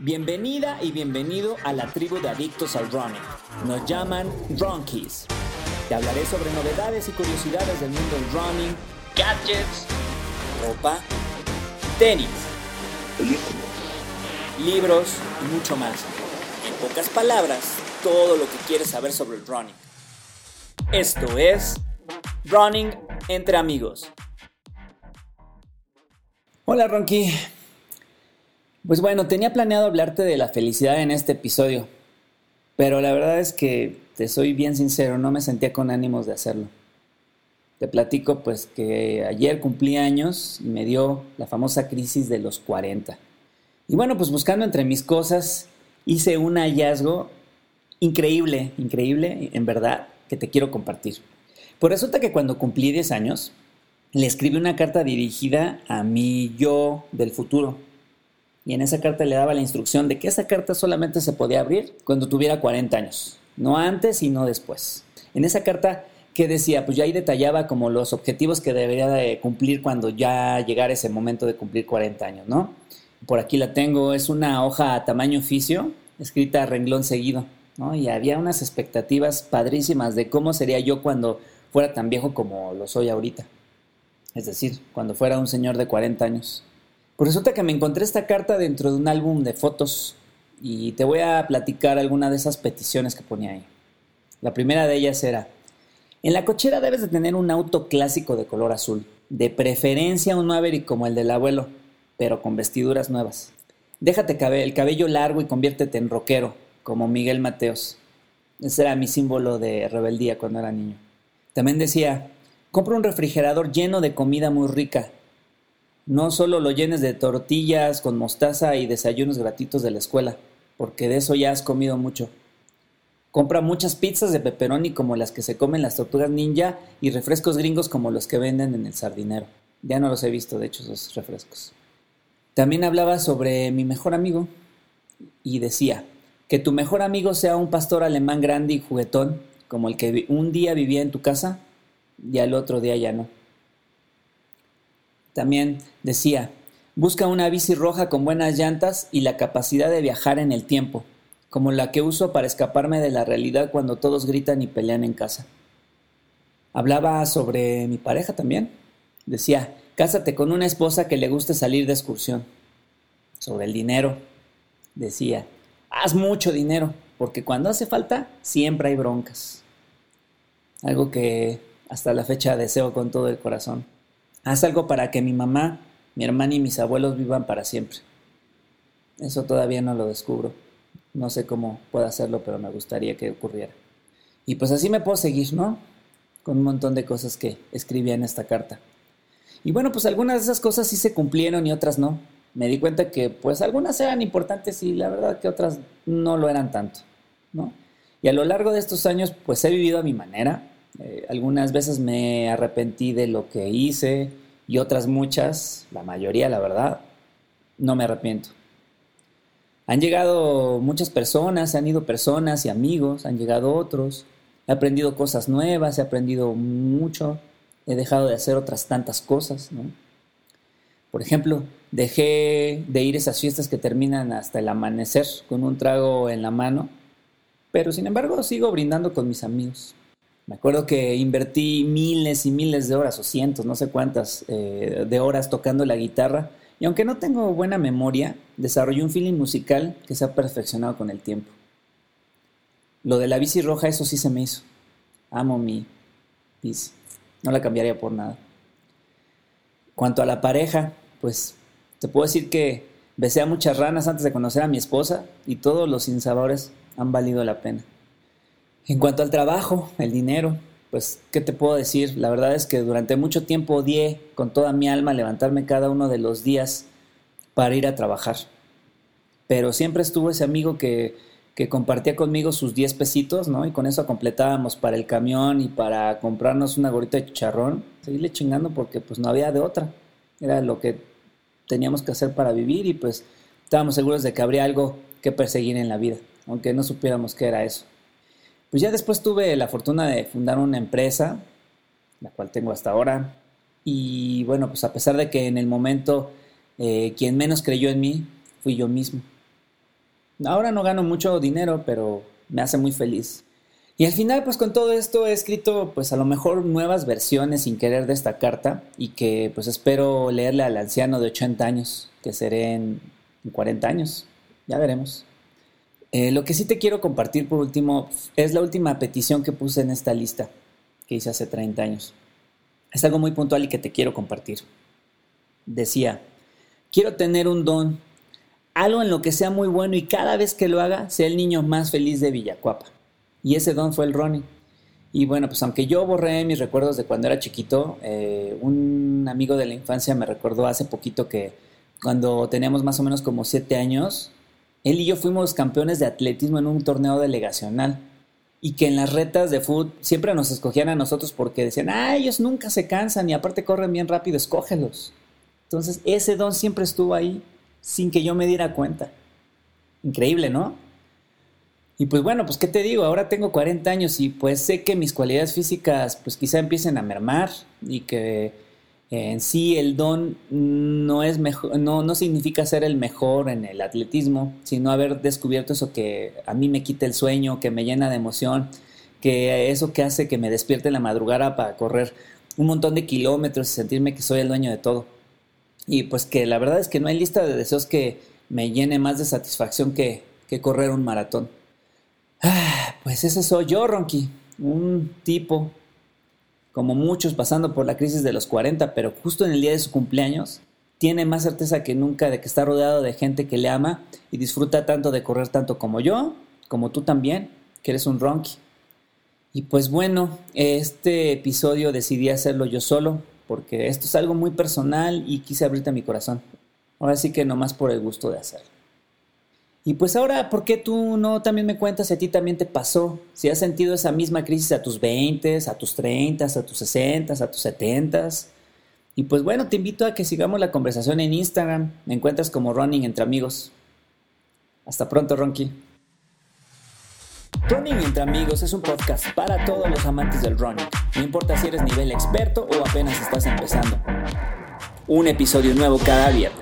Bienvenida y bienvenido a la tribu de adictos al running. Nos llaman Runkies. Te hablaré sobre novedades y curiosidades del mundo del running, gadgets, ropa, tenis, libros y mucho más. En pocas palabras, todo lo que quieres saber sobre el running. Esto es Running entre amigos. Hola Ronky, pues bueno, tenía planeado hablarte de la felicidad en este episodio, pero la verdad es que, te soy bien sincero, no me sentía con ánimos de hacerlo. Te platico pues que ayer cumplí años y me dio la famosa crisis de los 40. Y bueno, pues buscando entre mis cosas, hice un hallazgo increíble, increíble, en verdad, que te quiero compartir. Pues resulta que cuando cumplí 10 años, le escribí una carta dirigida a mi yo del futuro, y en esa carta le daba la instrucción de que esa carta solamente se podía abrir cuando tuviera 40 años, no antes y no después. En esa carta que decía, pues ya ahí detallaba como los objetivos que debería de cumplir cuando ya llegara ese momento de cumplir 40 años, ¿no? Por aquí la tengo, es una hoja a tamaño oficio, escrita a renglón seguido, ¿no? Y había unas expectativas padrísimas de cómo sería yo cuando fuera tan viejo como lo soy ahorita. Es decir, cuando fuera un señor de 40 años. Pues resulta que me encontré esta carta dentro de un álbum de fotos y te voy a platicar alguna de esas peticiones que ponía ahí. La primera de ellas era, en la cochera debes de tener un auto clásico de color azul, de preferencia un Maverick como el del abuelo, pero con vestiduras nuevas. Déjate el cabello largo y conviértete en rockero, como Miguel Mateos. Ese era mi símbolo de rebeldía cuando era niño. También decía, compra un refrigerador lleno de comida muy rica, no solo lo llenes de tortillas con mostaza y desayunos gratitos de la escuela, porque de eso ya has comido mucho. Compra muchas pizzas de pepperoni como las que se comen las tortugas ninja y refrescos gringos como los que venden en el sardinero. Ya no los he visto, de hecho, esos refrescos. También hablaba sobre mi mejor amigo y decía, que tu mejor amigo sea un pastor alemán grande y juguetón, como el que un día vivía en tu casa y al otro día ya no. También decía, busca una bici roja con buenas llantas y la capacidad de viajar en el tiempo, como la que uso para escaparme de la realidad cuando todos gritan y pelean en casa. Hablaba sobre mi pareja también. Decía, cásate con una esposa que le guste salir de excursión. Sobre el dinero. Decía, haz mucho dinero, porque cuando hace falta siempre hay broncas. Algo que hasta la fecha deseo con todo el corazón. Haz algo para que mi mamá, mi hermana y mis abuelos vivan para siempre. Eso todavía no lo descubro. No sé cómo puedo hacerlo, pero me gustaría que ocurriera. Y pues así me puedo seguir, ¿no? Con un montón de cosas que escribía en esta carta. Y bueno, pues algunas de esas cosas sí se cumplieron y otras no. Me di cuenta que pues algunas eran importantes y la verdad que otras no lo eran tanto, ¿no? Y a lo largo de estos años pues he vivido a mi manera, eh, algunas veces me arrepentí de lo que hice y otras muchas, la mayoría la verdad, no me arrepiento. Han llegado muchas personas, han ido personas y amigos, han llegado otros, he aprendido cosas nuevas, he aprendido mucho, he dejado de hacer otras tantas cosas, Por ejemplo, dejé de ir a esas fiestas que terminan hasta el amanecer con un trago en la mano, pero sin embargo sigo brindando con mis amigos. Me acuerdo que invertí miles y miles de horas, o cientos, no sé cuántas, eh, de horas tocando la guitarra. Y aunque no tengo buena memoria, desarrollé un feeling musical que se ha perfeccionado con el tiempo. Lo de la bici roja, eso sí se me hizo. Amo mi bici. No la cambiaría por nada. Cuanto a la pareja, pues te puedo decir que besé a muchas ranas antes de conocer a mi esposa y todos los sinsabores han valido la pena. En cuanto al trabajo, el dinero, pues, ¿qué te puedo decir? La verdad es que durante mucho tiempo odié con toda mi alma levantarme cada uno de los días para ir a trabajar. Pero siempre estuvo ese amigo que, que compartía conmigo sus 10 pesitos, ¿no? Y con eso completábamos para el camión y para comprarnos una gorrita de chicharrón. Seguirle chingando porque pues no había de otra. Era lo que teníamos que hacer para vivir y pues estábamos seguros de que habría algo que perseguir en la vida, aunque no supiéramos qué era eso. Pues ya después tuve la fortuna de fundar una empresa, la cual tengo hasta ahora. Y bueno, pues a pesar de que en el momento eh, quien menos creyó en mí fui yo mismo. Ahora no gano mucho dinero, pero me hace muy feliz. Y al final, pues con todo esto he escrito, pues a lo mejor nuevas versiones sin querer de esta carta y que pues espero leerle al anciano de 80 años, que seré en, 40 años. Ya veremos. Eh, lo que sí te quiero compartir por último es la última petición que puse en esta lista que hice hace 30 años. Es algo muy puntual y que te quiero compartir. Decía, quiero tener un don, algo en lo que sea muy bueno y cada vez que lo haga sea el niño más feliz de Villacuapa. Y ese don fue el Ronnie. Y bueno, pues aunque yo borré mis recuerdos de cuando era chiquito, eh, un amigo de la infancia me recordó hace poquito que cuando teníamos más o menos como siete años, él y yo fuimos campeones de atletismo en un torneo delegacional. Y que en las retas de fútbol siempre nos escogían a nosotros porque decían, ah, ellos nunca se cansan y aparte corren bien rápido, escógelos. Entonces ese don siempre estuvo ahí sin que yo me diera cuenta. Increíble, ¿no? Y pues bueno, pues qué te digo, ahora tengo 40 años y pues sé que mis cualidades físicas pues quizá empiecen a mermar y que en sí el don no es mejor, no, no significa ser el mejor en el atletismo, sino haber descubierto eso que a mí me quita el sueño, que me llena de emoción, que eso que hace que me despierte en la madrugada para correr un montón de kilómetros y sentirme que soy el dueño de todo. Y pues que la verdad es que no hay lista de deseos que me llene más de satisfacción que, que correr un maratón. Ah, pues ese soy yo, Ronky. Un tipo, como muchos, pasando por la crisis de los 40, pero justo en el día de su cumpleaños, tiene más certeza que nunca de que está rodeado de gente que le ama y disfruta tanto de correr tanto como yo, como tú también, que eres un Ronky. Y pues bueno, este episodio decidí hacerlo yo solo, porque esto es algo muy personal y quise abrirte mi corazón. Ahora sí que nomás por el gusto de hacerlo. Y pues ahora, ¿por qué tú no también me cuentas si a ti también te pasó? Si has sentido esa misma crisis a tus 20, a tus 30, a tus 60, a tus 70. Y pues bueno, te invito a que sigamos la conversación en Instagram. Me encuentras como Running entre amigos. Hasta pronto, Ronky. Running entre amigos es un podcast para todos los amantes del running. No importa si eres nivel experto o apenas estás empezando. Un episodio nuevo cada viernes.